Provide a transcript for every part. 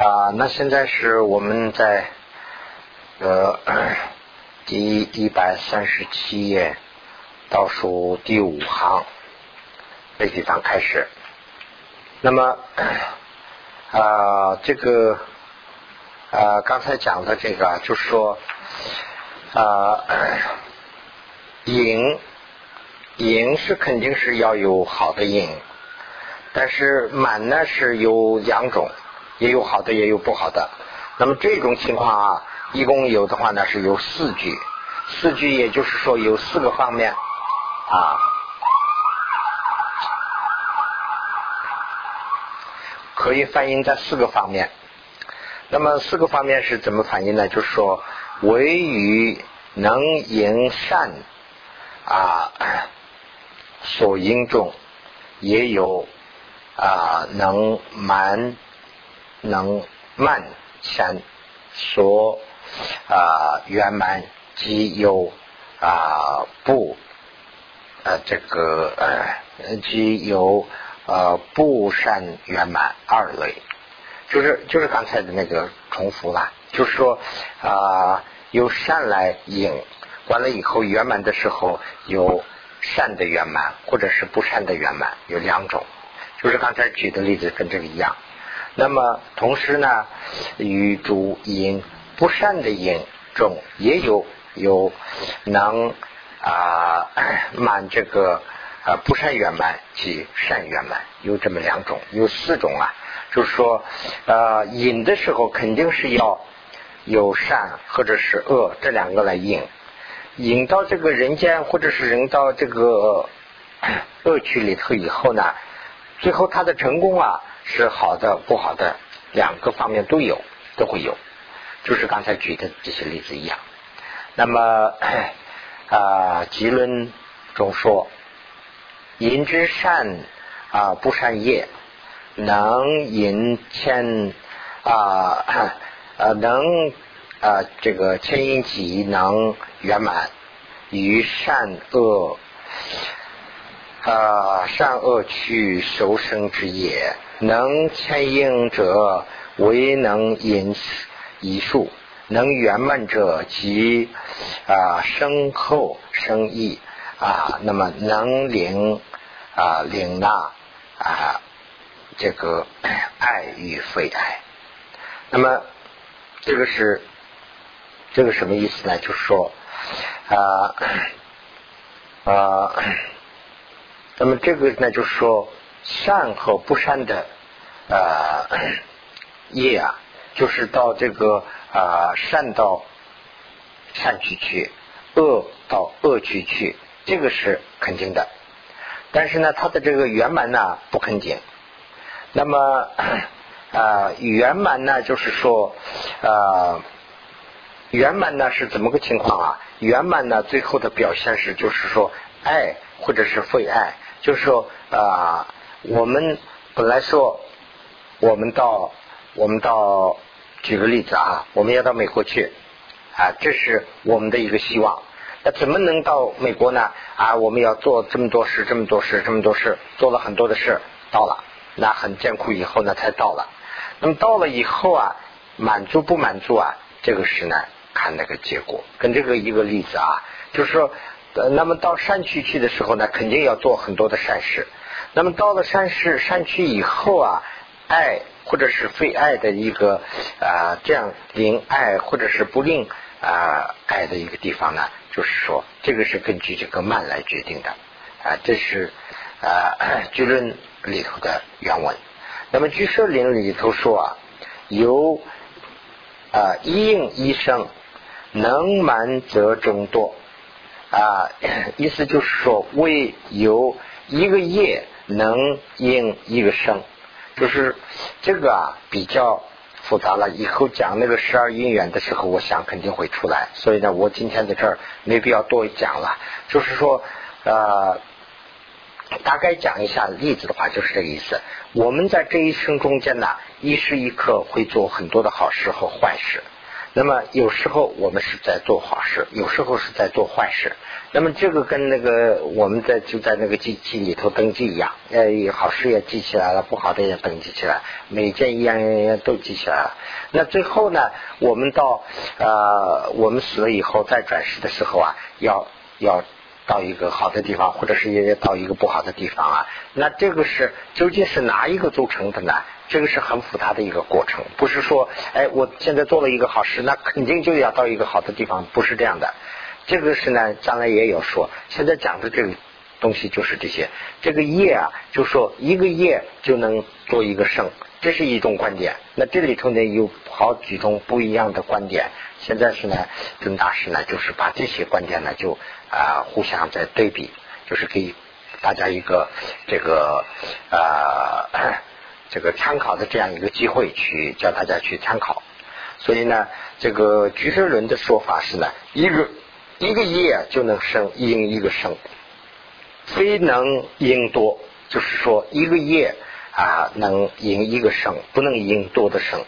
啊，那现在是我们在呃第一百三十七页倒数第五行这地方开始。那么啊，这个啊刚才讲的这个就是说啊，影影是肯定是要有好的影，但是满呢是有两种。也有好的，也有不好的。那么这种情况啊，一共有的话呢是有四句，四句也就是说有四个方面啊，可以反映在四个方面。那么四个方面是怎么反映呢？就是说，唯于能言善啊，所应中也有啊能满。能慢善所啊圆满即有啊不呃这个呃即有呃不善圆满二类，就是就是刚才的那个重复了，就是说啊由善来引，完了以后圆满的时候有善的圆满或者是不善的圆满有两种，就是刚才举的例子跟这个一样。那么同时呢，与主因不善的因中也有有能啊满这个啊不善圆满及善圆满有这么两种有四种啊，就是说呃引的时候肯定是要有善或者是恶这两个来引，引到这个人间或者是人到这个恶趣里头以后呢，最后他的成功啊。是好的，不好的，两个方面都有，都会有，就是刚才举的这些例子一样。那么啊，吉论中说，引之善啊，不善业，能引牵啊啊，能啊这个牵引己能圆满，与善恶啊善恶去修生之业。能牵引者唯能引一术，能圆满者即啊生后生意啊，那么能领啊领纳啊这个 爱与非爱，那么这个是这个什么意思呢？就是说啊啊，那么这个呢，就是说。善和不善的呃 业啊，就是到这个啊善到善区去，恶到恶区去，这个是肯定的。但是呢，它的这个圆满呢不肯定。那么啊 圆满呢，就是说啊圆满呢是怎么个情况啊？圆满呢最后的表现是就是说爱或者是非爱，就是说啊。我们本来说，我们到我们到，举个例子啊，我们要到美国去啊，这是我们的一个希望。那怎么能到美国呢？啊，我们要做这么多事，这么多事，这么多事，做了很多的事，到了，那很艰苦以后呢才到了。那么到了以后啊，满足不满足啊？这个是呢，看那个结果。跟这个一个例子啊，就是说，那么到山区去的时候呢，肯定要做很多的善事。那么到了山市山区以后啊，爱或者是非爱的一个啊，这样令爱或者是不令啊爱的一个地方呢，就是说这个是根据这个慢来决定的啊，这是啊 居论里头的原文。那么居舍林里头说啊，由啊一应一生，能满则众多啊，意思就是说为有一个业。能应一个生，就是这个啊比较复杂了。以后讲那个十二因缘的时候，我想肯定会出来。所以呢，我今天在这儿没必要多讲了。就是说，呃，大概讲一下例子的话，就是这个意思。我们在这一生中间呢，一时一刻会做很多的好事和坏事。那么有时候我们是在做好事，有时候是在做坏事。那么这个跟那个我们在就在那个机器里头登记一样，呃，好事也记起来了，不好的也登记起来，每件一样一样都记起来了。那最后呢，我们到呃我们死了以后再转世的时候啊，要要到一个好的地方，或者是也到一个不好的地方啊。那这个是究竟是哪一个组成的呢？这个是很复杂的一个过程，不是说，哎，我现在做了一个好事，那肯定就要到一个好的地方，不是这样的。这个是呢，将来也有说。现在讲的这个东西就是这些。这个业啊，就说一个业就能做一个圣，这是一种观点。那这里头呢有好几种不一样的观点。现在是呢，尊大师呢就是把这些观点呢就啊互相在对比，就是给大家一个这个啊。这个参考的这样一个机会，去叫大家去参考。所以呢，这个居士论的说法是呢，一个一个业就能生应一个生，非能应多，就是说一个业啊能应一个生，不能应多的生，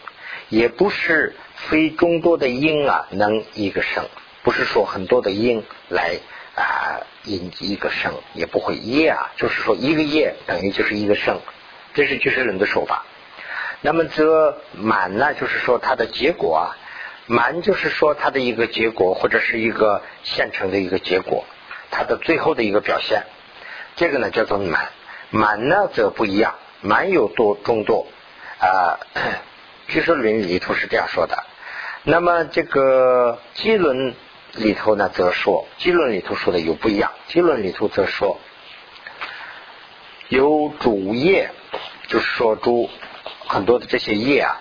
也不是非众多的因啊能一个生，不是说很多的因来啊引一个生，也不会业啊，就是说一个业等于就是一个生。这是居士人的说法。那么这满呢，就是说它的结果啊，满就是说它的一个结果，或者是一个现成的一个结果，它的最后的一个表现。这个呢叫做满，满呢则不一样，满有多众多啊。居士论里头是这样说的。那么这个基轮里头呢，则说经论里头说的有不一样。经论里头则说有主业。就是说，诸很多的这些业啊，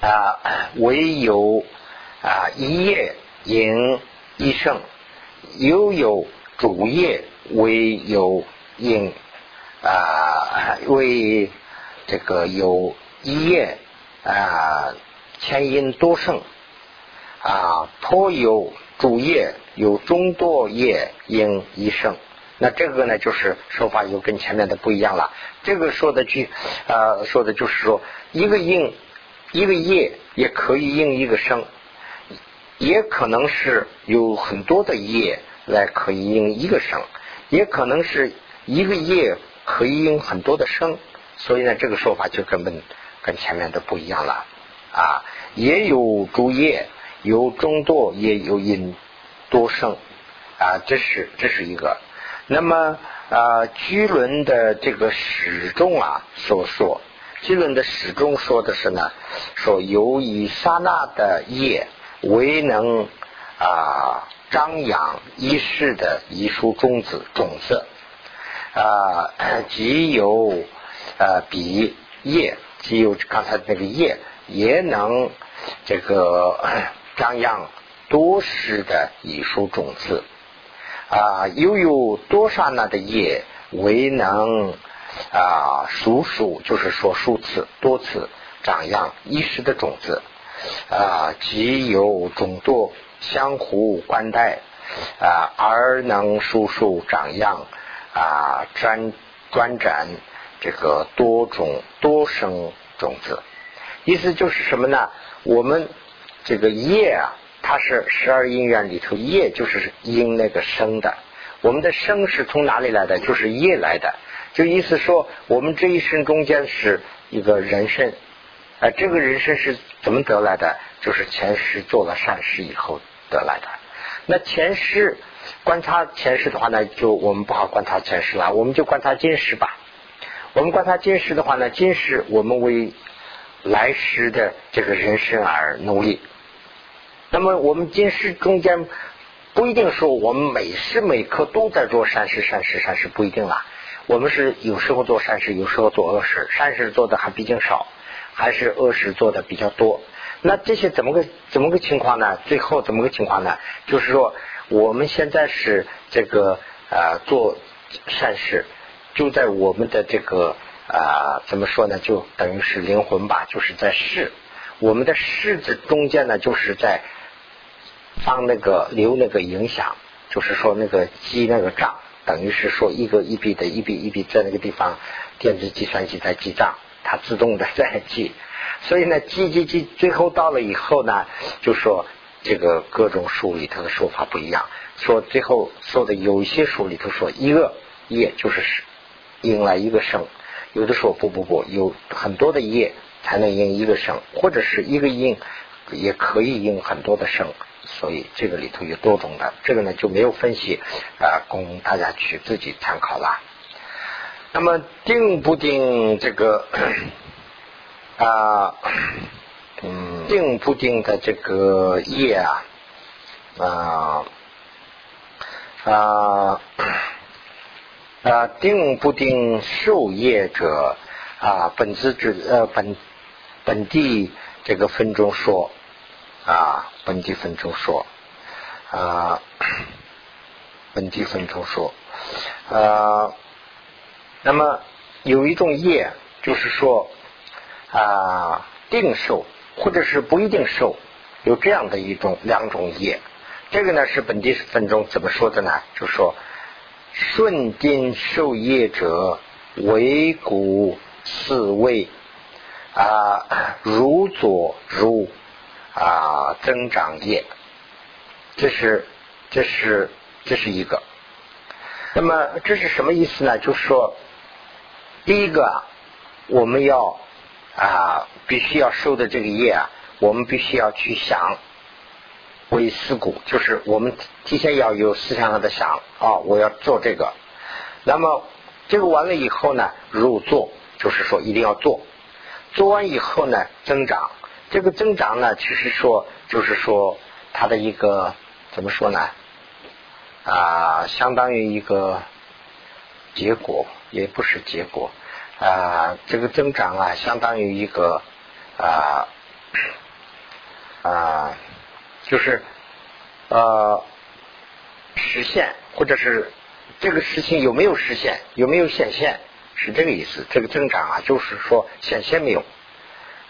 啊，唯有啊一业因一胜，又有主业唯有因啊为这个有一业啊前因多胜啊，颇有主业有众多业应一圣。那这个呢，就是说法又跟前面的不一样了。这个说的句，呃，说的就是说，一个应一个业也可以应一个生，也可能是有很多的业来可以应一个生，也可能是一个业可以应很多的生。所以呢，这个说法就根本跟前面的不一样了啊。也有诸业，有众多，也有因多生啊。这是这是一个。那么啊，居伦的这个始终啊所说，居伦的始终说的是呢，说由于刹那的业为能啊张扬一世的遗书种子种子啊，即有呃比业，即有刚才那个业也能这个张扬多世的遗书种子。啊，又有多刹那的业为能啊，数数就是说数次多次长样一时的种子啊，即有众多相互关待啊，而能数数长样啊，专专展这个多种多生种子。意思就是什么呢？我们这个业啊。它是十二因缘里头业，就是因那个生的。我们的生是从哪里来的？就是业来的。就意思说，我们这一生中间是一个人生，啊，这个人生是怎么得来的？就是前世做了善事以后得来的。那前世观察前世的话呢，就我们不好观察前世了，我们就观察今世吧。我们观察今世的话呢，今世我们为来世的这个人生而努力。那么我们今世中间不一定说我们每时每刻都在做善事，善事，善事不一定啦。我们是有时候做善事，有时候做恶事，善事做的还比较少，还是恶事做的比较多。那这些怎么个怎么个情况呢？最后怎么个情况呢？就是说我们现在是这个呃做善事，就在我们的这个啊怎么说呢？就等于是灵魂吧，就是在世，我们的世子中间呢，就是在。放那个留那个影响，就是说那个记那个账，等于是说一个一笔的一笔一笔在那个地方，电子计算机在记账，它自动的在记。所以呢，记记记，最后到了以后呢，就说这个各种书里头的说法不一样。说最后说的有一些书里头说一个业就是应来一个生，有的说不不不，有很多的业才能应一个生，或者是一个应也可以应很多的生。所以这个里头有多种的，这个呢就没有分析啊，供大家去自己参考了。那么定不定这个啊，嗯，定不定的这个业啊啊啊啊，定不定受业者啊，本自之呃本本地这个分中说。啊，本地分中说，啊，本地分中说，啊，那么有一种业，就是说啊，定受或者是不一定受，有这样的一种两种业。这个呢是本地分中怎么说的呢？就说顺定受业者为古四位啊，如左如。啊，增长业，这是，这是，这是一个。那么这是什么意思呢？就是说，第一个，我们要啊，必须要受的这个业啊，我们必须要去想为思故，就是我们提前要有思想上的想啊，我要做这个。那么这个完了以后呢，入做，就是说一定要做。做完以后呢，增长。这个增长呢，其实说就是说它的一个怎么说呢？啊，相当于一个结果，也不是结果啊。这个增长啊，相当于一个啊啊，就是呃实现，或者是这个事情有没有实现，有没有显现，是这个意思。这个增长啊，就是说显现没有。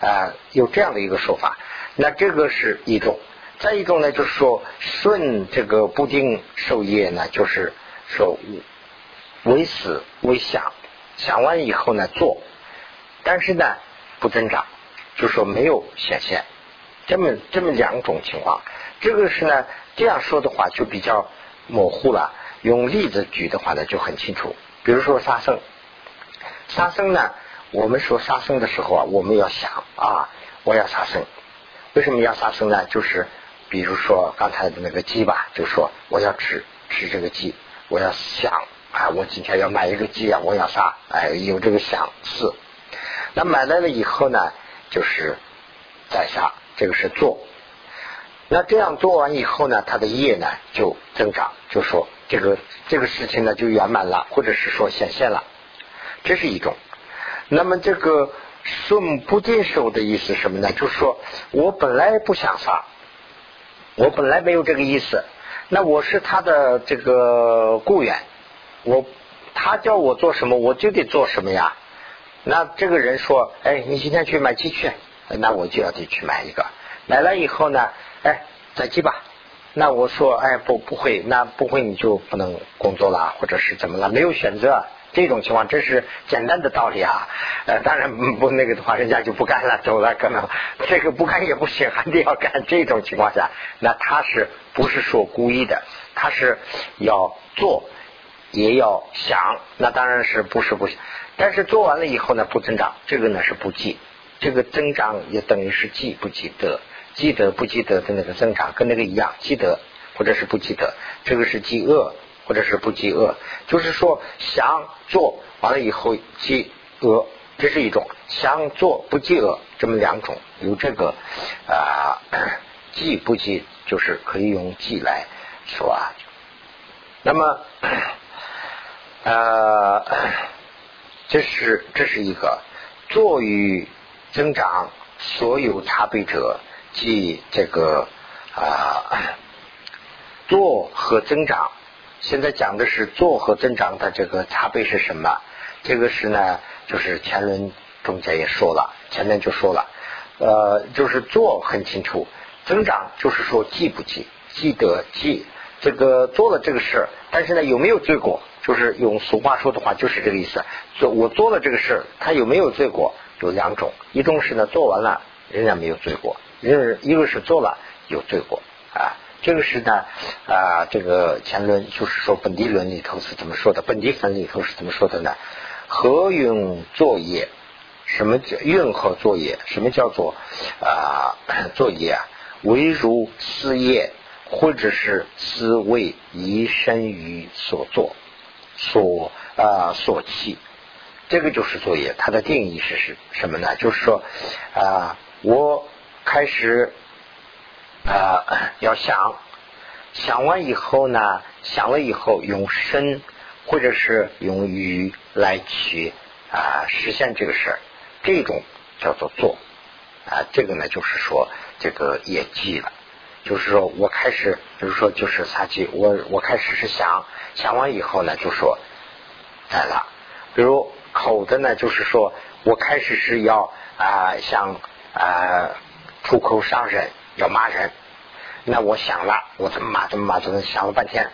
啊，有这样的一个说法，那这个是一种；再一种呢，就是说顺这个不定受业呢，就是说为死为想，想完以后呢做，但是呢不增长，就说没有显现，这么这么两种情况。这个是呢这样说的话就比较模糊了，用例子举的话呢就很清楚。比如说杀生，杀生呢。我们说杀生的时候啊，我们要想啊，我要杀生，为什么要杀生呢？就是比如说刚才的那个鸡吧，就说我要吃吃这个鸡，我要想啊，我今天要买一个鸡啊，我要杀，哎，有这个想是。那买来了以后呢，就是再杀，这个是做。那这样做完以后呢，它的业呢就增长，就说这个这个事情呢就圆满了，或者是说显现了，这是一种。那么这个顺不接受的意思什么呢？就是说我本来不想杀，我本来没有这个意思。那我是他的这个雇员，我他叫我做什么我就得做什么呀。那这个人说：“哎，你今天去买鸡去。”那我就要得去买一个。买了以后呢，哎，宰鸡吧。那我说：“哎，不不会，那不会你就不能工作了，或者是怎么了？没有选择。”这种情况这是简单的道理啊，呃，当然不那个的话，人家就不干了，走了，可能 这个不干也不行，还得要干。这种情况下，那他是不是说故意的？他是要做，也要想，那当然是不是不行。但是做完了以后呢，不增长，这个呢是不记，这个增长也等于是记不记得，记得不记得的那个增长跟那个一样，记得或者是不记得，这个是饥饿。或者是不饥饿，就是说想做完了以后饥饿，这是一种想做不饥饿，这么两种有这个啊，饥不饥就是可以用饥来说啊。那么呃，这是这是一个做与增长所有差别者，即这个啊做和增长。现在讲的是做和增长的这个差别是什么？这个是呢，就是前轮中间也说了，前面就说了，呃，就是做很清楚，增长就是说记不记，记得记这个做了这个事，但是呢有没有罪过？就是用俗话说的话就是这个意思，做我做了这个事，他有没有罪过？有两种，一种是呢做完了仍然没有罪过，一一个是做了有罪过啊。这个是呢啊，这个前论就是说本地论里头是怎么说的？本地分里头是怎么说的呢？何用作业？什么叫运河作业？什么叫做啊作业啊？唯如思业，或者是思为以身于所作所啊所弃，这个就是作业。它的定义是是什么呢？就是说啊，我开始啊要想想完以后呢，想了以后用身或者是用语来去啊实现这个事儿。这种叫做做。啊，这个呢就是说这个业绩了，就是说我开始，比如说就是撒气，我我开始是想想完以后呢就说来。了，比如口的呢就是说我开始是要啊想啊出口伤人，要骂人，那我想了，我怎么骂怎么骂怎么想了半天，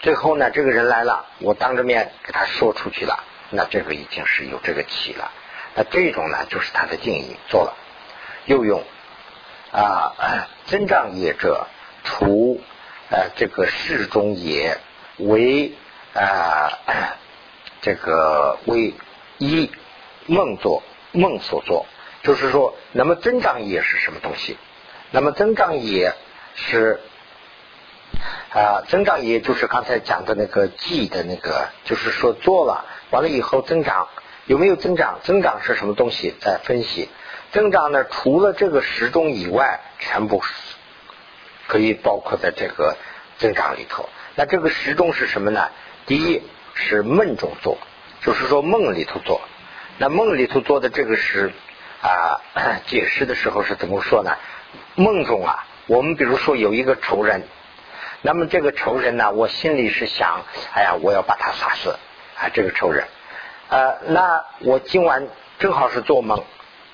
最后呢这个人来了，我当着面给他说出去了，那这个已经是有这个气了。那这种呢，就是他的定义做了，又用啊增长业者，除呃这个世中也为啊这个为一梦作梦所作，就是说，那么增长业是什么东西？那么增长也是啊增长也就是刚才讲的那个记的那个，就是说做了完了以后增长。有没有增长？增长是什么东西？在分析增长呢？除了这个时钟以外，全部可以包括在这个增长里头。那这个时钟是什么呢？第一是梦中做，就是说梦里头做。那梦里头做的这个是啊，解释的时候是怎么说呢？梦中啊，我们比如说有一个仇人，那么这个仇人呢，我心里是想，哎呀，我要把他杀死啊，这个仇人。呃，那我今晚正好是做梦，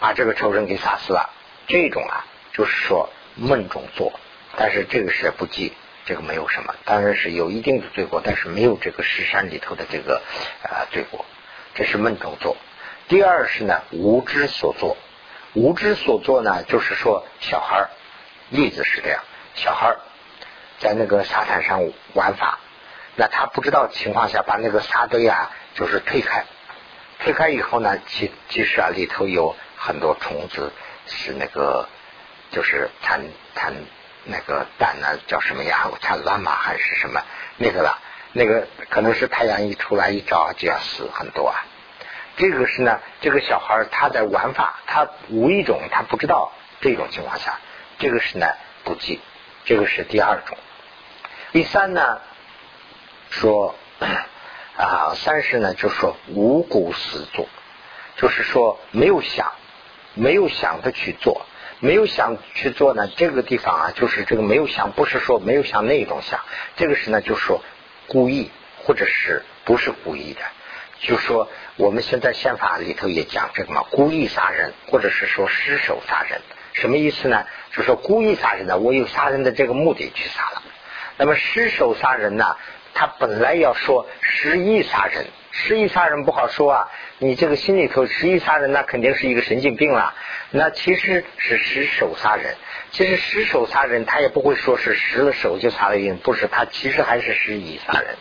把这个仇人给杀死了。这种啊，就是说梦中做，但是这个是不记，这个没有什么，当然是有一定的罪过，但是没有这个石山里头的这个呃罪过。这是梦中做。第二是呢，无知所作。无知所作呢，就是说小孩例子是这样，小孩在那个沙滩上玩法，那他不知道情况下把那个沙堆啊，就是推开。推开以后呢，其其实啊里头有很多虫子，是那个就是产产那个蛋呢，叫什么呀？产卵嘛还是什么那个了？那个可能是太阳一出来一照就要死很多啊。这个是呢，这个小孩他在玩法，他无意中他不知道这种情况下，这个是呢不记，这个是第二种。第三呢说。啊，三是呢，就说无故死做，就是说没有想，没有想的去做，没有想去做呢。这个地方啊，就是这个没有想，不是说没有想那种想，这个是呢，就说故意或者是不是故意的。就说我们现在宪法里头也讲这个嘛，故意杀人或者是说失手杀人，什么意思呢？就说故意杀人呢，我有杀人的这个目的去杀了。那么失手杀人呢？他本来要说失意杀人，失意杀人不好说啊。你这个心里头失意杀人，那肯定是一个神经病了。那其实是失手杀人，其实失手杀人他也不会说是失了手就杀了人，不是他其实还是失意杀人。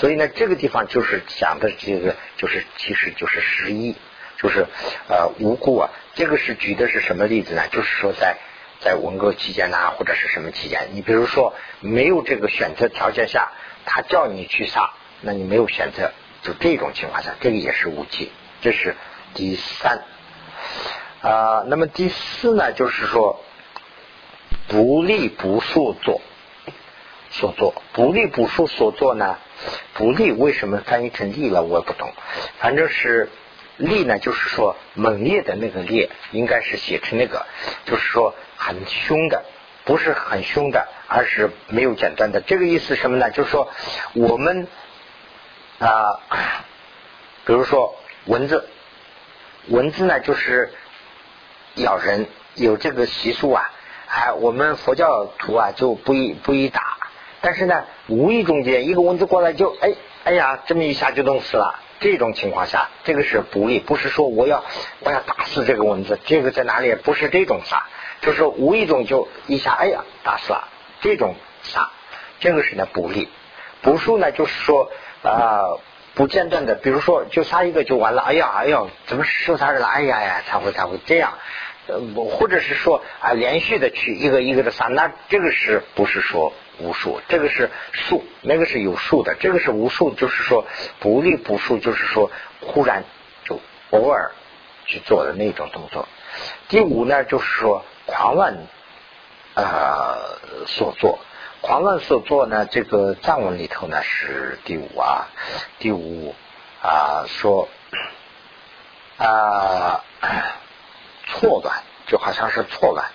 所以呢，这个地方就是讲的这个，就是其实就是失意，就是呃无辜啊。这个是举的是什么例子呢？就是说在在文革期间呐，或者是什么期间，你比如说没有这个选择条件下。他叫你去杀，那你没有选择，就这种情况下，这个也是无忌。这是第三啊。那么第四呢，就是说不利不速做所做，不利不速所做呢？不利为什么翻译成利了？我也不懂。反正是利呢，就是说猛烈的那个烈，应该是写成那个，就是说很凶的。不是很凶的，而是没有剪断的。这个意思什么呢？就是说，我们啊，比如说蚊子，蚊子呢就是咬人，有这个习俗啊。哎，我们佛教徒啊就不宜不宜打，但是呢，无意中间一个蚊子过来就哎哎呀，这么一下就弄死了。这种情况下，这个是不利，不是说我要我要打死这个蚊子，这个在哪里？不是这种杀，就是无意中就一下，哎呀，打死了，这种杀，这个是呢不利。不数呢，就是说啊，不间断的，比如说就杀一个就完了，哎呀哎呀，怎么受杀人了？哎呀呀，才会才会这样，呃，或者是说啊，连续的去一个一个的杀，那这个是不是说？无数，这个是数，那个是有数的，这个是无数，就是说不利不数，就是说忽然就偶尔去做的那种动作。第五呢，就是说狂乱呃所做，狂乱所做呢，这个藏文里头呢是第五啊，第五啊说啊错乱，就好像是错乱，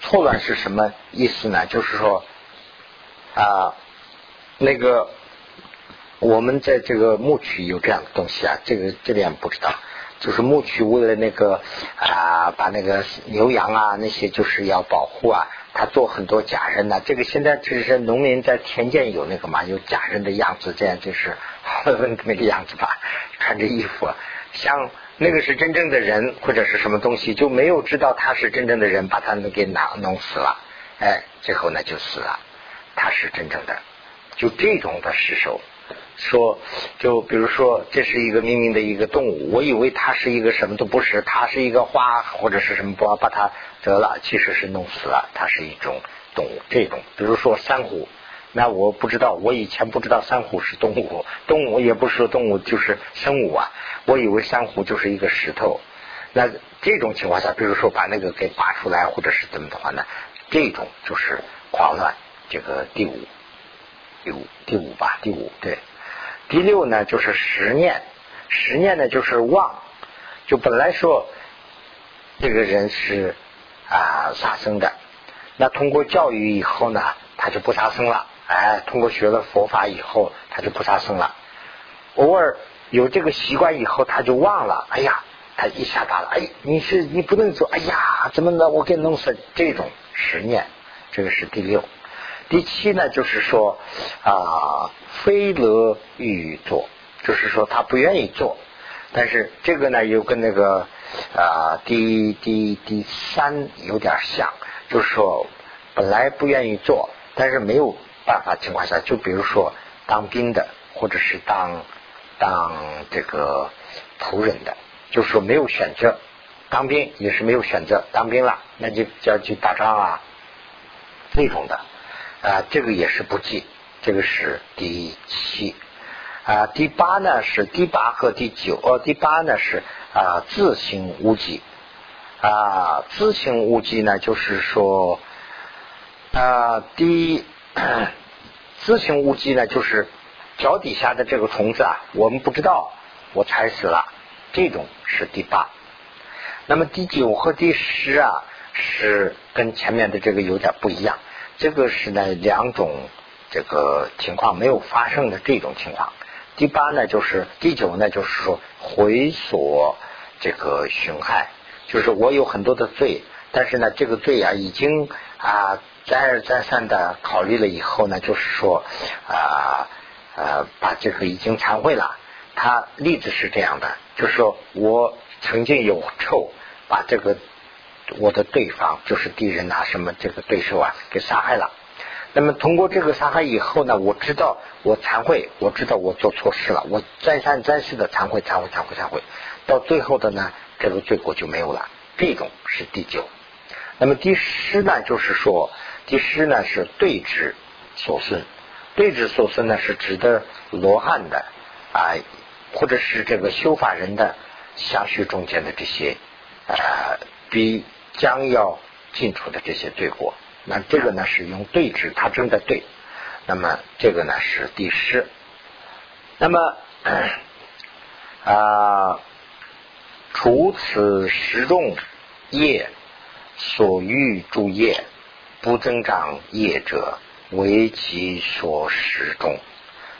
错乱是什么意思呢？就是说。啊，那个我们在这个牧区有这样的东西啊，这个这点不知道。就是牧区为了那个啊，把那个牛羊啊那些就是要保护啊，他做很多假人呐。这个现在就是农民在田间有那个嘛，有假人的样子，这样就是 那个样子吧，穿着衣服像那个是真正的人或者是什么东西，就没有知道他是真正的人，把他们给拿弄死了，哎，最后呢就死了。它是真正的，就这种的尸首，说就比如说这是一个明明的一个动物，我以为它是一个什么都不是，它是一个花或者是什么，不把它得了，其实是弄死了，它是一种动物。这种比如说珊瑚，那我不知道，我以前不知道珊瑚是动物，动物也不是动物，就是生物啊，我以为珊瑚就是一个石头。那这种情况下，比如说把那个给拔出来或者是怎么的话呢，这种就是狂乱。这个第五，第五，第五吧，第五对，第六呢就是十念，十念呢就是妄，就本来说这个人是啊杀生的，那通过教育以后呢，他就不杀生了，哎，通过学了佛法以后，他就不杀生了，偶尔有这个习惯以后，他就忘了，哎呀，他一下打了，哎，你是你不能做，哎呀，怎么能我给弄死这种十念，这个是第六。第七呢，就是说啊，非乐欲做，就是说他不愿意做，但是这个呢又跟那个啊第第第三有点像，就是说本来不愿意做，但是没有办法情况下，就比如说当兵的，或者是当当这个仆人的，就是说没有选择，当兵也是没有选择，当兵了那就就要去打仗啊，那种的。啊，这个也是不记，这个是第七啊。第八呢是第八和第九呃，第八呢是啊自行无忌啊，自行无忌呢就是说啊第自行无忌呢就是脚底下的这个虫子啊，我们不知道，我踩死了，这种是第八。那么第九和第十啊是跟前面的这个有点不一样。这个是呢两种这个情况没有发生的这种情况。第八呢就是第九呢就是说回所这个损害，就是我有很多的罪，但是呢这个罪啊已经啊再而再三的考虑了以后呢，就是说啊呃把这个已经忏悔了。他例子是这样的，就是说我曾经有臭，把这个。我的对方就是敌人啊，什么这个对手啊，给杀害了。那么通过这个杀害以后呢，我知道我惭愧，我知道我做错事了，我再三再四的惭愧，惭悔，惭悔，惭悔，到最后的呢，这个罪过就没有了。这种是第九。那么第十呢，就是说第十呢是对峙所损，对峙所损呢是指的罗汉的啊，或者是这个修法人的相续中间的这些啊比。将要进出的这些罪过，那这个呢是用对峙，它正在对。那么这个呢是第十。那么 啊，除此十众业所欲诸业不增长业者，为其所十众。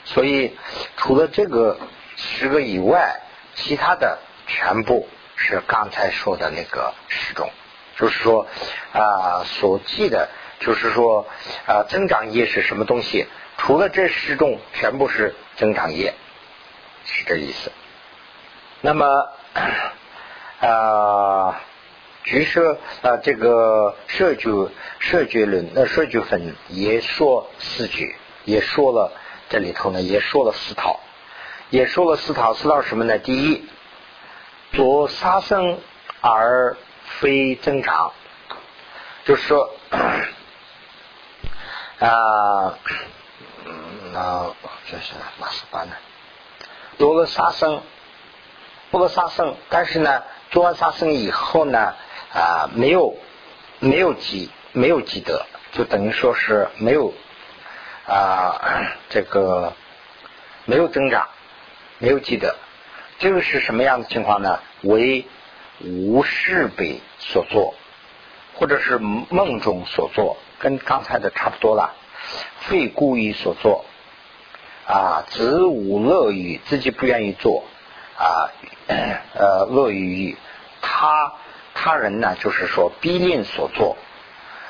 所以除了这个十个以外，其他的全部是刚才说的那个十种。就是说啊，所记的，就是说啊，增长业是什么东西？除了这十种，全部是增长业。是这意思。那么 啊，局社啊，这个设局设局论，那设局分也说四句，也说了这里头呢，也说了四套，也说了四套，四套什么呢？第一，做杀生而非增长，就是说 啊，那这是哪是班呢？做了杀生，做了杀生，但是呢？做完杀生以后呢，啊，没有没有积没有积德，就等于说是没有啊这个没有增长，没有积德，这个是什么样的情况呢？为无事被所作，或者是梦中所作，跟刚才的差不多了。非故意所作，啊，子无乐于自己不愿意做。啊，呃，乐于他他人呢，就是说逼令所作，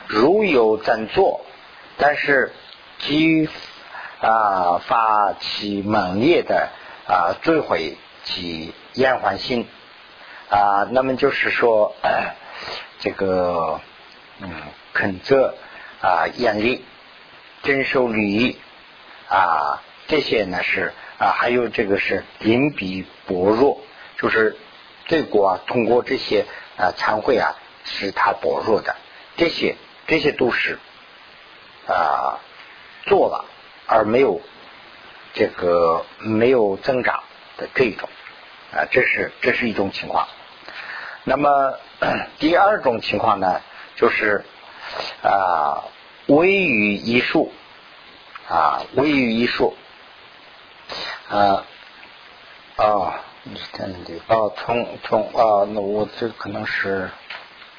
如有怎做，但是基于啊发起猛烈的啊追悔及厌烦心啊，那么就是说这个嗯肯责啊严厉遵守礼仪啊这些呢是。啊，还有这个是隐蔽薄弱，就是对国啊，通过这些啊参会啊，使他薄弱的，这些这些都是啊做了而没有这个没有增长的这一种啊，这是这是一种情况。那么 第二种情况呢，就是啊微于一术。啊微于一术。啊啊，你是天的哦，从从啊，那我这可能是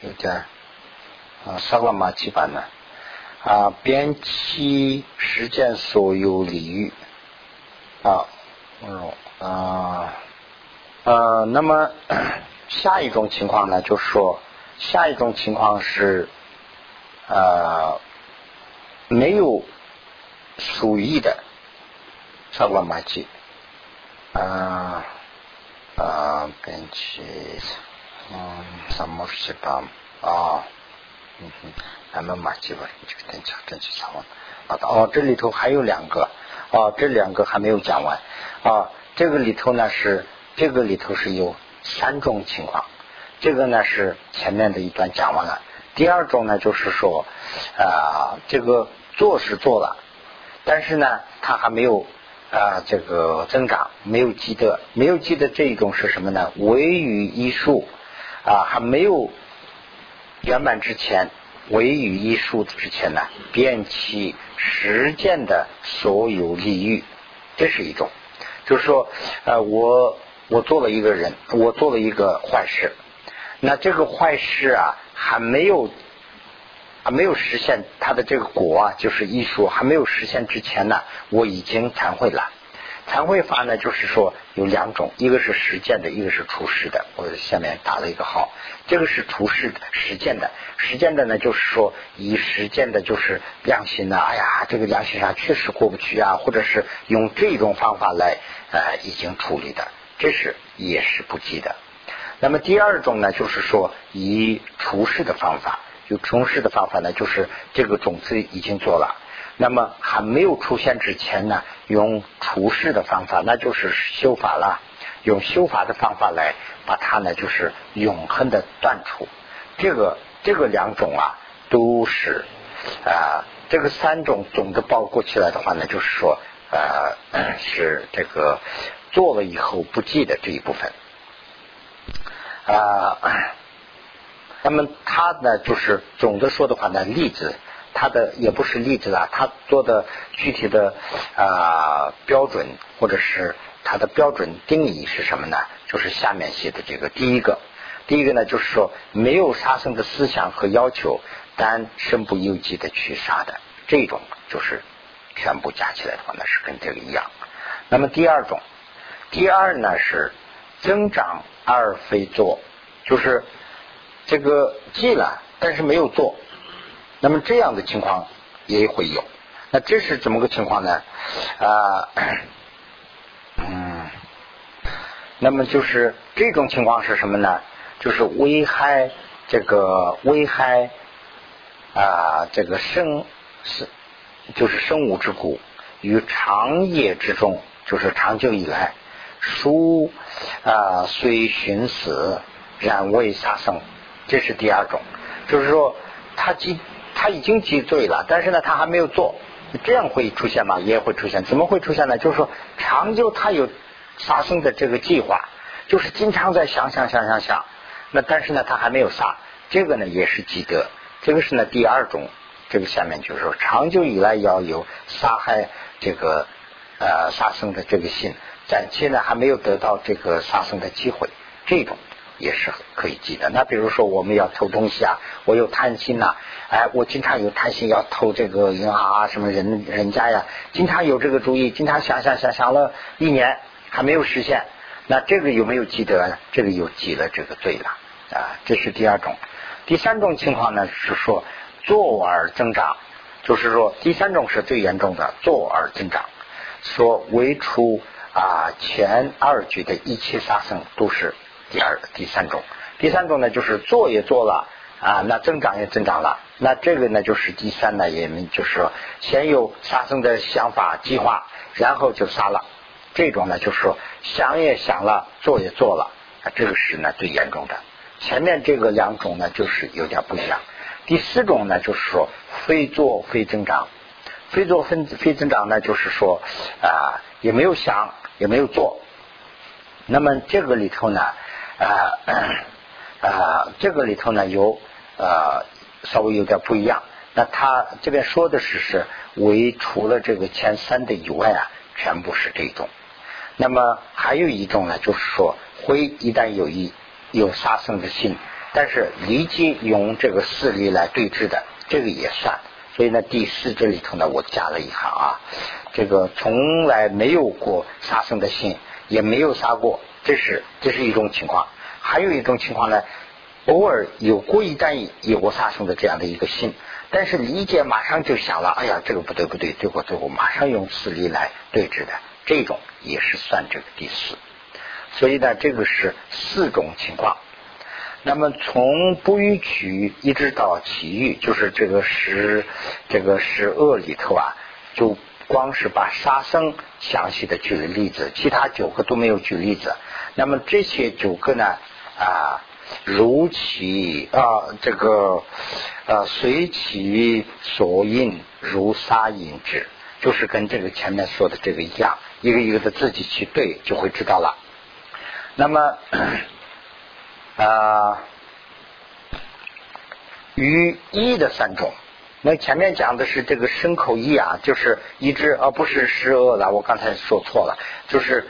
有点啊，萨拉马基版的。啊，编辑实践所有领域啊，嗯啊呃，那么下一种情况呢，就是说下一种情况是呃没有属意的萨拉玛基。啊啊，编辑，嗯，什么是吧？啊，嗯哼，咱们马基吧，这个等讲，真去查问。啊，哦，这里头还有两个，哦，这两个还没有讲完。啊，这个里头呢是，这个里头是有三种情况。这个呢是前面的一段讲完了。第二种呢就是说，啊，这个做是做了，但是呢，他还没有。啊，这个增长没有积德，没有积德这一种是什么呢？唯于一术啊，还没有圆满之前，唯于一术之前呢，便其实践的所有利益，这是一种，就是说，呃，我我做了一个人，我做了一个坏事，那这个坏事啊，还没有。还没有实现他的这个果啊，就是艺术还没有实现之前呢，我已经参会了。参会法呢，就是说有两种，一个是实践的，一个是出世的。我下面打了一个号，这个是出世的实践的。实践的呢，就是说以实践的，就是良心呢，哎呀，这个良心上确实过不去啊，或者是用这种方法来呃已经处理的，这是也是不记的。那么第二种呢，就是说以除世的方法。就除式的方法呢，就是这个种子已经做了，那么还没有出现之前呢，用除世的方法，那就是修法了，用修法的方法来把它呢，就是永恒的断除。这个这个两种啊，都是啊，这个三种总的包括起来的话呢，就是说呃，是这个做了以后不记的这一部分啊。那么他呢，就是总的说的话呢，例子，他的也不是例子啊，他做的具体的啊标准或者是他的标准定义是什么呢？就是下面写的这个第一个，第一个呢就是说没有杀生的思想和要求，但身不由己的去杀的这种，就是全部加起来的话呢是跟这个一样。那么第二种，第二呢是增长而非做，就是。这个记了，但是没有做，那么这样的情况也会有。那这是怎么个情况呢？啊，嗯，那么就是这种情况是什么呢？就是危害这个危害啊，这个生是就是生物之骨与长夜之中，就是长久以来，书啊虽寻死，然未杀生，这是第二种，就是说他积他已经积罪了，但是呢他还没有做，这样会出现吗？也会出现，怎么会出现呢？就是说长久他有杀生的这个计划，就是经常在想想想想想。那但是呢，他还没有杀，这个呢也是积德，这个是呢第二种，这个下面就是说，长久以来要有杀害这个呃杀生的这个心，暂且呢还没有得到这个杀生的机会，这种也是可以记的。那比如说我们要偷东西啊，我有贪心呐，哎，我经常有贪心要偷这个银行啊什么人人家呀，经常有这个主意，经常想想想想了一年还没有实现。那这个有没有积德呢？这个有积了这个罪了啊，这是第二种。第三种情况呢是说坐而增长，就是说第三种是最严重的坐而增长。说为除啊前二句的一切杀生都是第二第三种。第三种呢就是做也做了啊，那增长也增长了。那这个呢就是第三呢，也就是说先有杀生的想法计划，然后就杀了。这种呢，就是说想也想了，做也做了，啊，这个是呢最严重的。前面这个两种呢，就是有点不一样。第四种呢，就是说非做非增长，非做非非增长呢，就是说啊，也没有想，也没有做。那么这个里头呢，啊 啊，这个里头呢有呃稍微有点不一样。那他这边说的是是为除了这个前三的以外啊，全部是这种。那么还有一种呢，就是说，灰一旦有一有杀生的心，但是立即用这个势力来对峙的，这个也算。所以呢，第四这里头呢，我加了一行啊，这个从来没有过杀生的心，也没有杀过，这是这是一种情况。还有一种情况呢，偶尔有过一旦有过杀生的这样的一个心，但是理解马上就想了，哎呀，这个不对不对，最后最后马上用势力来对峙的。这种也是算这个第四，所以呢，这个是四种情况。那么从不逾矩一直到其余，就是这个十这个十恶里头啊，就光是把杀生详细的举了例子，其他九个都没有举例子。那么这些九个呢啊，如其啊这个啊随其所应，如杀引之。就是跟这个前面说的这个一样，一个一个的自己去对，就会知道了。那么啊，于一的三种，那前面讲的是这个牲口一啊，就是一只，而不是十恶了。我刚才说错了，就是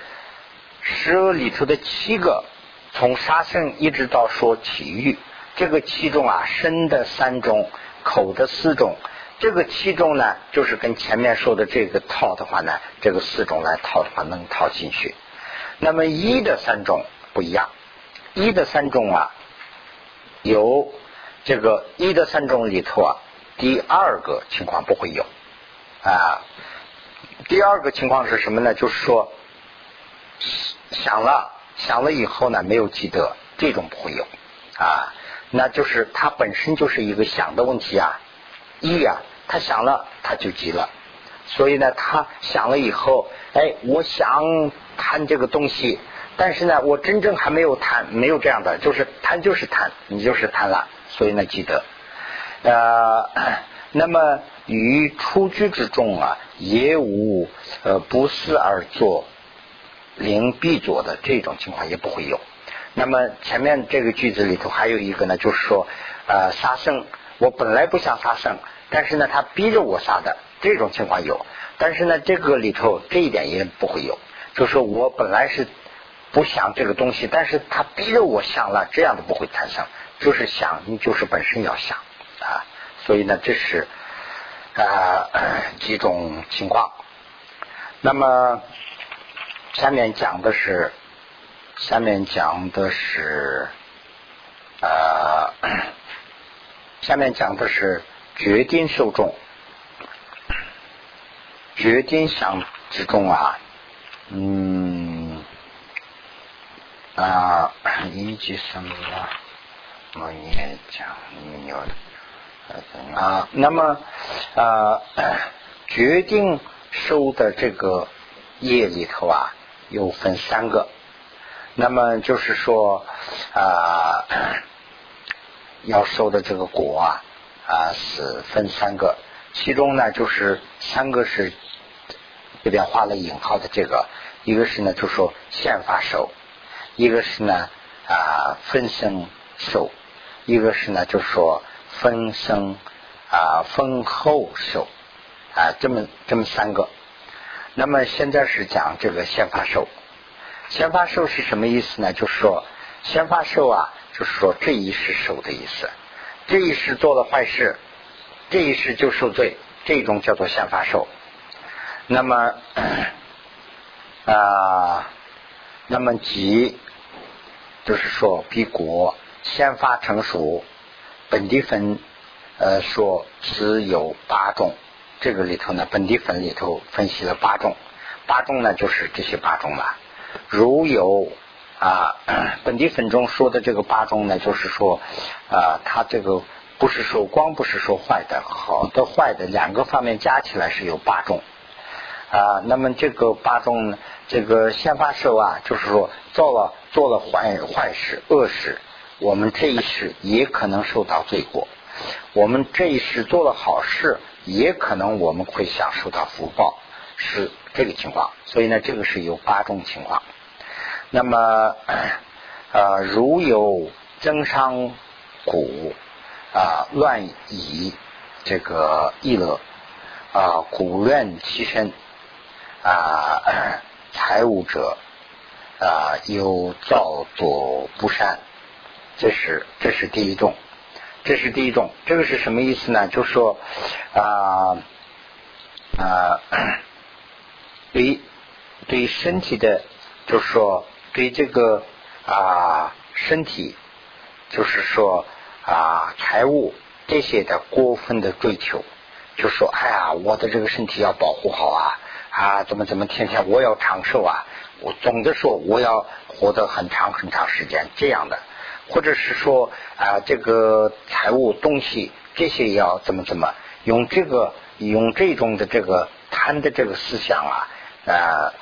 十恶里头的七个，从杀生一直到说体育，这个其中啊，身的三种，口的四种。这个七种呢，就是跟前面说的这个套的话呢，这个四种来套的话能套进去。那么一的三种不一样，一的三种啊，有这个一的三种里头啊，第二个情况不会有啊。第二个情况是什么呢？就是说想了想了以后呢，没有记得，这种不会有啊。那就是它本身就是一个想的问题啊。一呀，他想了，他就急了，所以呢，他想了以后，哎，我想谈这个东西，但是呢，我真正还没有贪，没有这样的，就是贪就是贪，你就是贪了，所以呢，记得，呃，那么于出居之中啊，也无呃不思而作，灵必作的这种情况也不会有。那么前面这个句子里头还有一个呢，就是说，呃，杀生。我本来不想杀生，但是呢，他逼着我杀的这种情况有，但是呢，这个里头这一点也不会有，就是我本来是不想这个东西，但是他逼着我想了，这样的不会产生，就是想你就是本身要想啊，所以呢，这是啊 几种情况。那么下面讲的是，下面讲的是啊。下面讲的是决定受众，决定想之中啊，嗯，啊，一级什么？我念讲你有啊，那么啊，决定收的这个业里头啊，又分三个。那么就是说啊，要收的这个果啊啊是分三个，其中呢就是三个是这边画了引号的这个，一个是呢就说宪法收，一个是呢啊分生受，一个是呢就说分生。啊，分后受啊，这么这么三个。那么现在是讲这个先发受。先发受是什么意思呢？就是说先发受啊，就是说这一世受的意思。这一世做了坏事，这一世就受罪，这种叫做先发受。那么 啊，那么即就是说比果先发成熟，本地分。呃，说只有八种，这个里头呢，本地分里头分析了八种，八种呢就是这些八种了。如有啊，本地分中说的这个八种呢，就是说啊，它这个不是说光不是说坏的，好的坏的两个方面加起来是有八种啊。那么这个八种，这个先发受啊，就是说做了做了坏坏事恶事，我们这一世也可能受到罪过。我们这一世做了好事，也可能我们会享受到福报，是这个情况。所以呢，这个是有八种情况。那么，呃，如有增伤骨啊，乱以这个易乐啊，骨乱其身啊，财务者啊，有造作不善，这是这是第一种。这是第一种，这个是什么意思呢？就是说啊啊，对对身体的，就是说对这个啊身体，就是说啊财务这些的过分的追求，就说哎呀，我的这个身体要保护好啊啊，怎么怎么天天我要长寿啊，我总的说我要活得很长很长时间这样的。或者是说啊，这个财务东西这些要怎么怎么用这个用这种的这个贪的这个思想啊啊，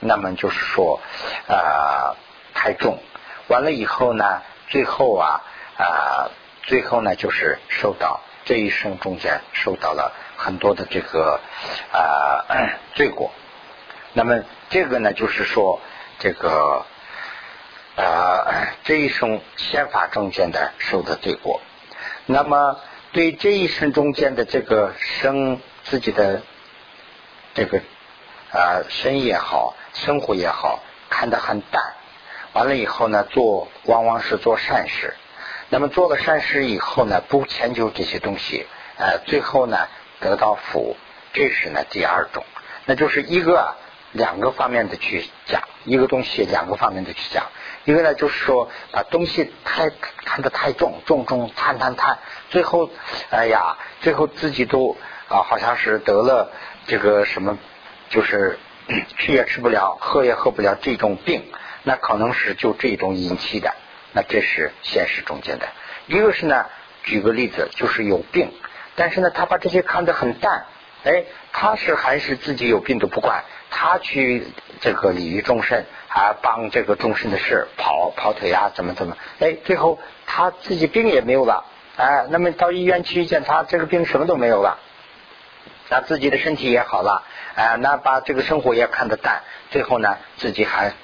那么就是说啊太重，完了以后呢，最后啊啊最后呢就是受到这一生中间受到了很多的这个啊 罪过，那么这个呢就是说这个。啊，这一生宪法中间的受的罪过，那么对这一生中间的这个生自己的这个啊生意也好，生活也好，看得很淡。完了以后呢，做往往是做善事。那么做了善事以后呢，不迁就这些东西，呃，最后呢得到福，这是呢第二种，那就是一个两个方面的去讲，一个东西两个方面的去讲。一个呢，就是说把东西太看得太重，重重贪贪贪，最后哎呀，最后自己都啊，好像是得了这个什么，就是吃也吃不了，喝也喝不了这种病，那可能是就这种引起的。那这是现实中间的。一个是呢，举个例子，就是有病，但是呢，他把这些看得很淡，哎，他是还是自己有病都不管，他去这个礼于众生。啊，帮这个众生的事跑跑腿啊，怎么怎么？哎，最后他自己病也没有了，哎，那么到医院去检查，这个病什么都没有了，那自己的身体也好了，哎，那把这个生活也看得淡，最后呢，自己还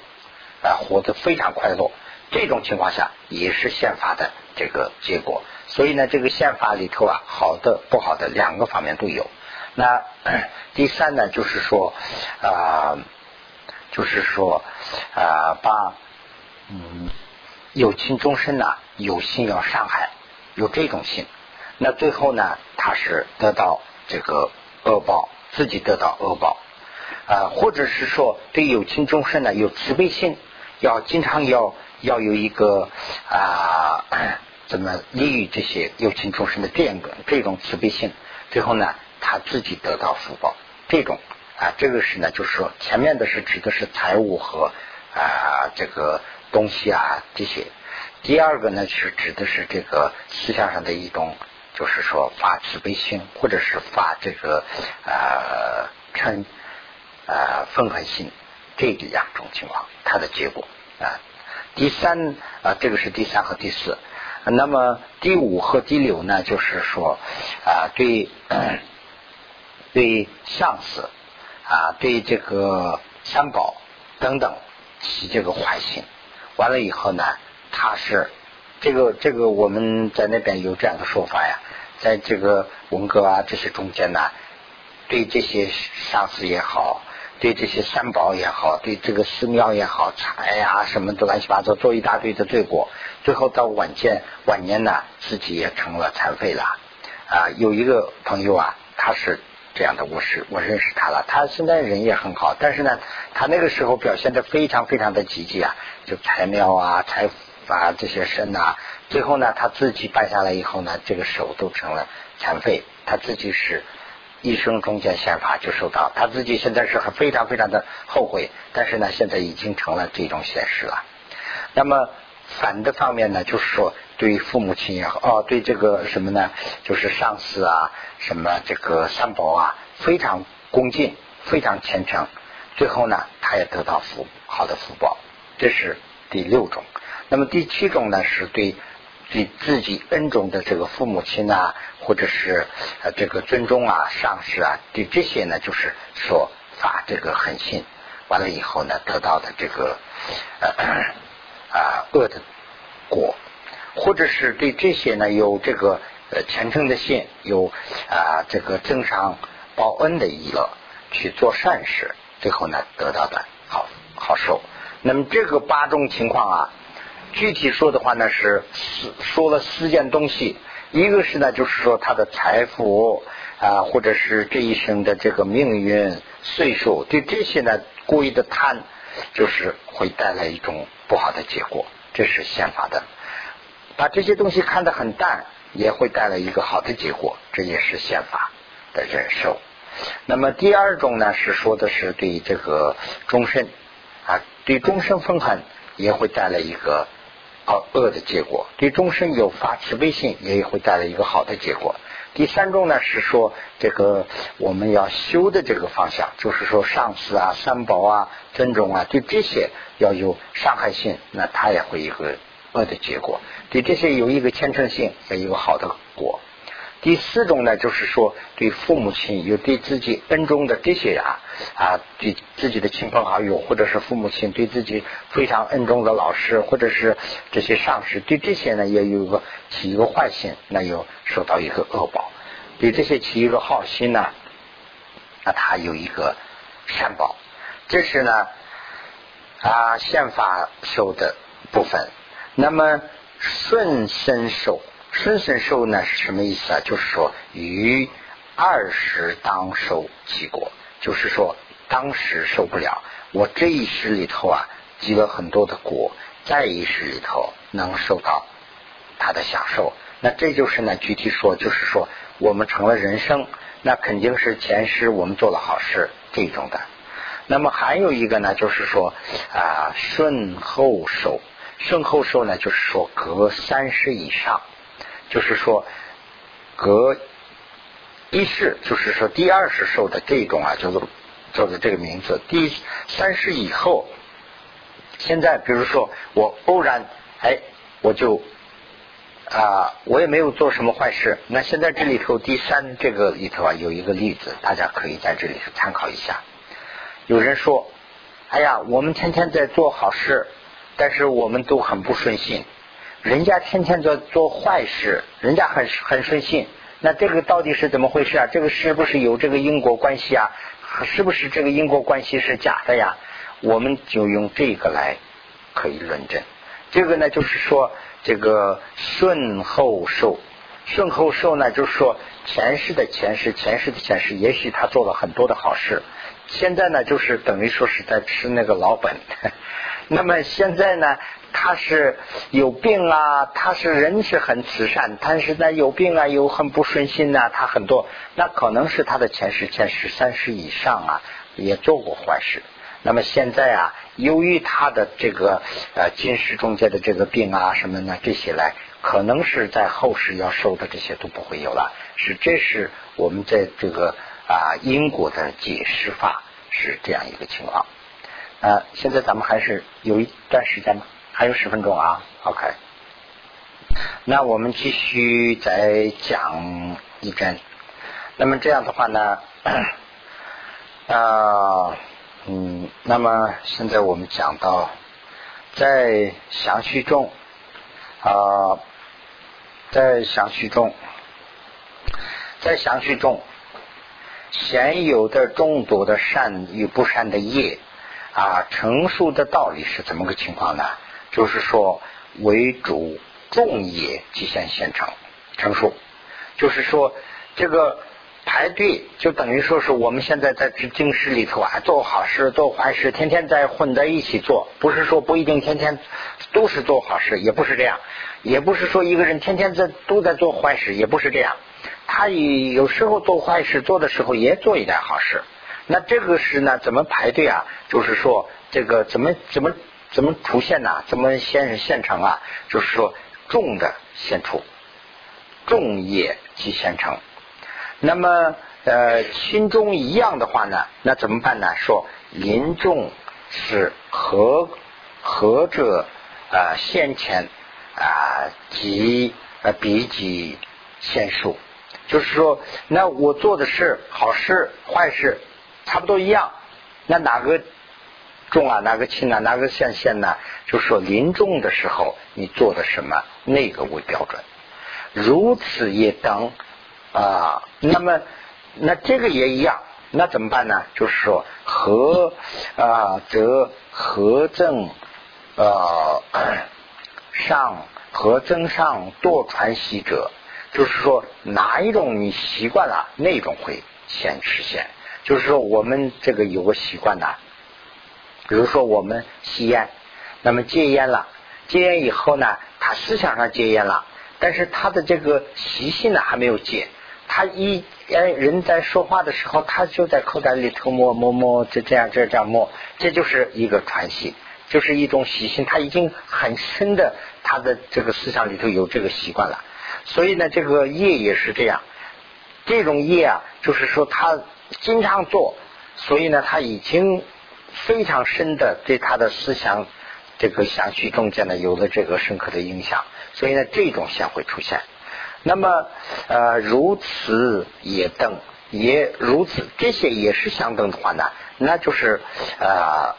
啊活得非常快乐。这种情况下也是宪法的这个结果。所以呢，这个宪法里头啊，好的不好的两个方面都有。那 第三呢，就是说啊。就是说，啊，把嗯有情众生呢有心要伤害，有这种心，那最后呢，他是得到这个恶报，自己得到恶报啊，或者是说对有情众生呢有慈悲心，要经常要要有一个啊怎么利于这些有情众生的这样的这种慈悲心，最后呢，他自己得到福报，这种。啊，这个是呢，就是说前面的是指的是财务和啊这个东西啊这些。第二个呢是指的是这个思想上的一种，就是说发慈悲心，或者是发这个呃嗔呃愤恨心这两种情况，它的结果啊。第三啊，这个是第三和第四。那么第五和第六呢，就是说啊，对 对上司啊，对这个三宝等等起这个坏心。完了以后呢，他是这个这个我们在那边有这样的说法呀，在这个文革啊这些中间呢，对这些上司也好。对这些三宝也好，对这个寺庙也好，财呀什么的乱七八糟做一大堆的罪过，最后到晚间晚年呢，自己也成了残废了。啊，有一个朋友啊，他是这样的，我是我认识他了，他现在人也很好，但是呢，他那个时候表现的非常非常的积极啊，就财庙啊、财啊这些身呐，最后呢，他自己办下来以后呢，这个手都成了残废，他自己是。一生中间宪法就受到他自己现在是很非常非常的后悔，但是呢，现在已经成了这种现实了。那么反的方面呢，就是说对于父母亲也好，哦，对这个什么呢，就是上司啊，什么这个三宝啊，非常恭敬，非常虔诚，最后呢，他也得到福好的福报。这是第六种。那么第七种呢，是对。对自己恩重的这个父母亲啊，或者是呃这个尊重啊、上司啊，对这些呢，就是说发这个狠心，完了以后呢，得到的这个呃啊恶的果，或者是对这些呢有这个呃虔诚的心，有啊这个增上报恩的意乐，去做善事，最后呢得到的好好受。那么这个八种情况啊。具体说的话呢，是四说了四件东西，一个是呢，就是说他的财富啊，或者是这一生的这个命运、岁数，对这些呢故意的贪，就是会带来一种不好的结果，这是宪法的。把这些东西看得很淡，也会带来一个好的结果，这也是宪法的忍受。那么第二种呢，是说的是对这个终身啊，对终身愤恨也会带来一个。好恶的结果，对众生有发慈悲心，也会带来一个好的结果。第三种呢，是说这个我们要修的这个方向，就是说上司啊、三宝啊、尊重啊，对这些要有伤害性，那他也会一个恶的结果。对这些有一个虔诚性，有好的果。第四种呢，就是说对父母亲有对自己恩重的这些啊啊，对自己的亲朋好友，或者是父母亲对自己非常恩重的老师，或者是这些上司，对这些呢也有一个起一个坏心，那又受到一个恶报；对这些起一个好心呢，那他有一个善报。这是呢啊宪法受的部分。那么顺身受。顺顺受呢是什么意思啊？就是说，于二十当受其果，就是说当时受不了，我这一世里头啊积了很多的果，在一世里头能受到他的享受。那这就是呢，具体说就是说，我们成了人生，那肯定是前世我们做了好事这种的。那么还有一个呢，就是说啊顺后受，顺后受呢，就是说隔三世以上。就是说，隔一世，就是说第二世受的这种啊，叫做叫做这个名字。第三世以后，现在比如说我偶然哎，我就啊，我也没有做什么坏事。那现在这里头第三这个里头啊，有一个例子，大家可以在这里参考一下。有人说，哎呀，我们天天在做好事，但是我们都很不顺心。人家天天在做坏事，人家很很顺心，那这个到底是怎么回事啊？这个是不是有这个因果关系啊？是不是这个因果关系是假的呀？我们就用这个来可以论证。这个呢，就是说这个顺后受，顺后受呢，就是说前世的前世，前世的前世，也许他做了很多的好事，现在呢，就是等于说是在吃那个老本。那么现在呢？他是有病啊，他是人是很慈善，但是呢有病啊，有很不顺心呐，他很多，那可能是他的前世前世三世以上啊，也做过坏事。那么现在啊，由于他的这个呃今世中间的这个病啊什么呢，这些来，可能是在后世要受的这些都不会有了。是，这是我们在这个啊因果的解释法是这样一个情况。啊，现在咱们还是有一段时间吗？还有十分钟啊，OK。那我们继续再讲一针。那么这样的话呢，啊，嗯，那么现在我们讲到在详序中啊，在详序中，在详序中，现有的众多的善与不善的业啊，成熟的道理是怎么个情况呢？就是说为主。众业即现现成成熟，就是说这个排队就等于说是我们现在在这经师里头啊，做好事做坏事，天天在混在一起做，不是说不一定天天都是做好事，也不是这样，也不是说一个人天天在都在做坏事，也不是这样，他也有时候做坏事做的时候也做一点好事，那这个是呢怎么排队啊？就是说这个怎么怎么怎么出现呢？怎么现现成啊？就是说。重的现出，重业即现成。那么呃，心中一样的话呢，那怎么办呢？说临众是何何者啊？现前啊，即呃比及现数，就是说，那我做的事好事坏事差不多一样，那哪个？重啊，哪个轻啊，哪个现现呢？就说临终的时候，你做的什么，那个为标准。如此也等啊，那么那这个也一样，那怎么办呢？就是说和啊，则和正呃 上和增上多传习者，就是说哪一种你习惯了，那种会先实现。就是说我们这个有个习惯呢。比如说我们吸烟，那么戒烟了，戒烟以后呢，他思想上戒烟了，但是他的这个习性呢还没有戒。他一哎人在说话的时候，他就在口袋里头摸摸摸，就这样这样摸，这就是一个传习，就是一种习性，他已经很深的他的这个思想里头有这个习惯了。所以呢，这个业也是这样，这种业啊，就是说他经常做，所以呢，他已经。非常深的对他的思想，这个想去中间呢有了这个深刻的影响，所以呢这种线会出现。那么呃如此也等也如此，这些也是相等的话呢，那就是啊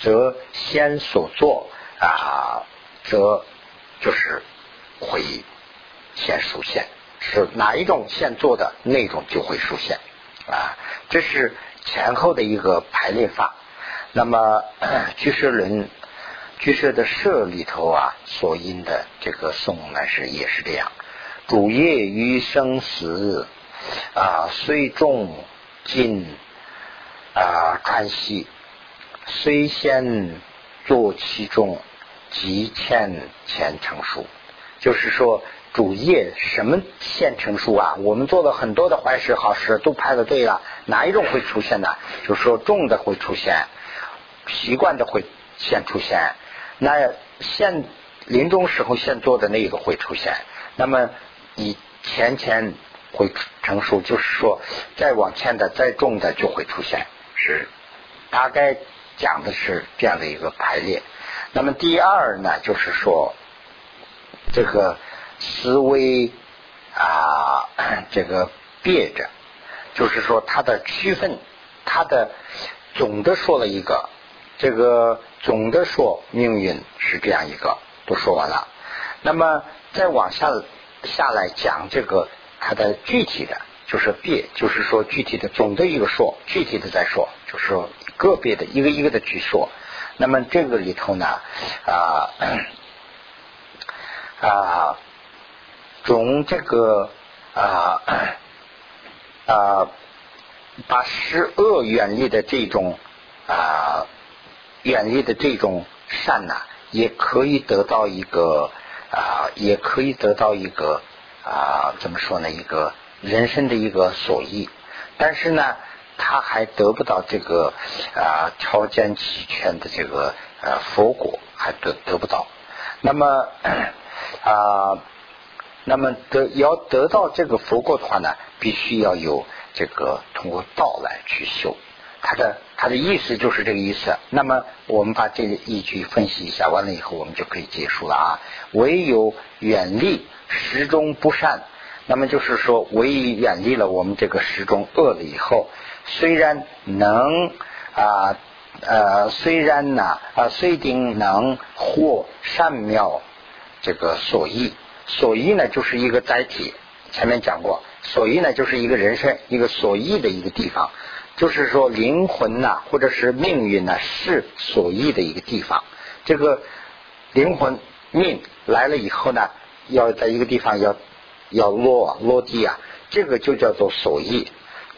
则先所作啊则就是会先出现，是哪一种先做的那种就会出现啊，这是。前后的一个排列法，那么 居士论居士的舍里头啊，所印的这个颂呢是也是这样。主业于生死啊，虽重尽啊传习，虽先作其中，即欠前成熟，就是说。主业什么现成书啊？我们做了很多的坏事好事都排的对了，哪一种会出现呢？就是说重的会出现，习惯的会先出现，那现临终时候现做的那个会出现，那么以前前会成熟，就是说再往前的再重的就会出现，是大概讲的是这样的一个排列。那么第二呢，就是说这个。思维啊，这个别着，就是说它的区分，它的总的说了一个，这个总的说命运是这样一个，都说完了。那么再往下下来讲这个它的具体的，就是别，就是说具体的总的一个说，具体的再说，就是说个别的一个一个的去说。那么这个里头呢，啊 啊。从这个啊 啊，把十恶远离的这种啊远离的这种善呢，也可以得到一个啊，也可以得到一个啊，怎么说呢？一个人生的一个所依。但是呢，他还得不到这个啊条件齐全的这个呃佛果，还得得不到。那么 啊，那么得要得到这个佛果的话呢，必须要有这个通过道来去修。他的他的意思就是这个意思。那么我们把这个依据分析一下，完了以后我们就可以结束了啊。唯有远离时中不善，那么就是说，唯一远离了我们这个时中恶了以后，虽然能啊呃，虽然呢啊，虽定能获善妙这个所依，所依呢就是一个载体。前面讲过，所依呢就是一个人生一个所依的一个地方。就是说，灵魂呐，或者是命运呐，是所依的一个地方。这个灵魂命来了以后呢，要在一个地方要要落落地啊，这个就叫做所依。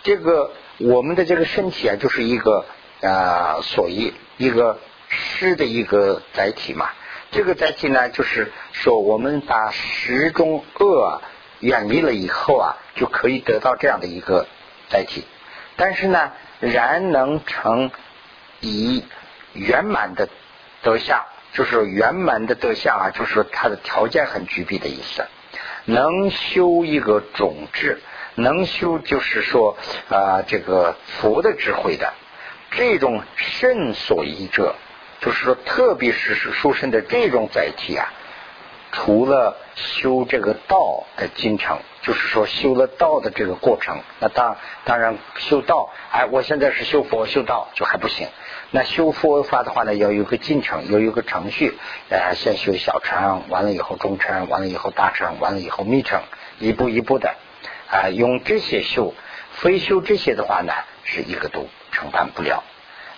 这个我们的这个身体啊，就是一个啊所依，一个湿的一个载体嘛。这个载体呢，就是说我们把十中恶远离了以后啊，就可以得到这样的一个载体。但是呢，然能成以圆满的德相，就是圆满的德相啊，就是它的条件很具备的意思。能修一个种智，能修就是说啊，这个佛的智慧的这种甚所依者，就是说，特别是是书生的这种载体啊。除了修这个道的进程，就是说修了道的这个过程，那当当然修道，哎，我现在是修佛修道就还不行。那修佛法的话呢，要有个进程，要有个程序，呃，先修小乘，完了以后中乘，完了以后大乘，完了以后密乘，一步一步的啊，用这些修，非修这些的话呢，是一个都承担不了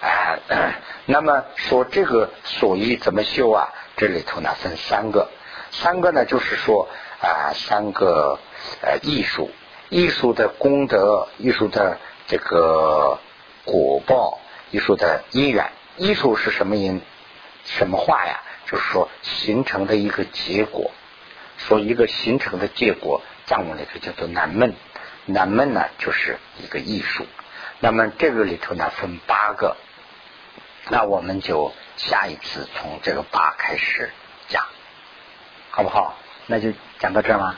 啊。那么说这个所以怎么修啊？这里头呢分三个。三个呢，就是说啊，三个呃艺术，艺术的功德，艺术的这个果报，艺术的因缘。艺术是什么因？什么话呀？就是说形成的一个结果。说一个形成的结果，藏文里头叫做南门。南门呢，就是一个艺术。那么这个里头呢，分八个。那我们就下一次从这个八开始讲。好不好？那就讲到这儿吗？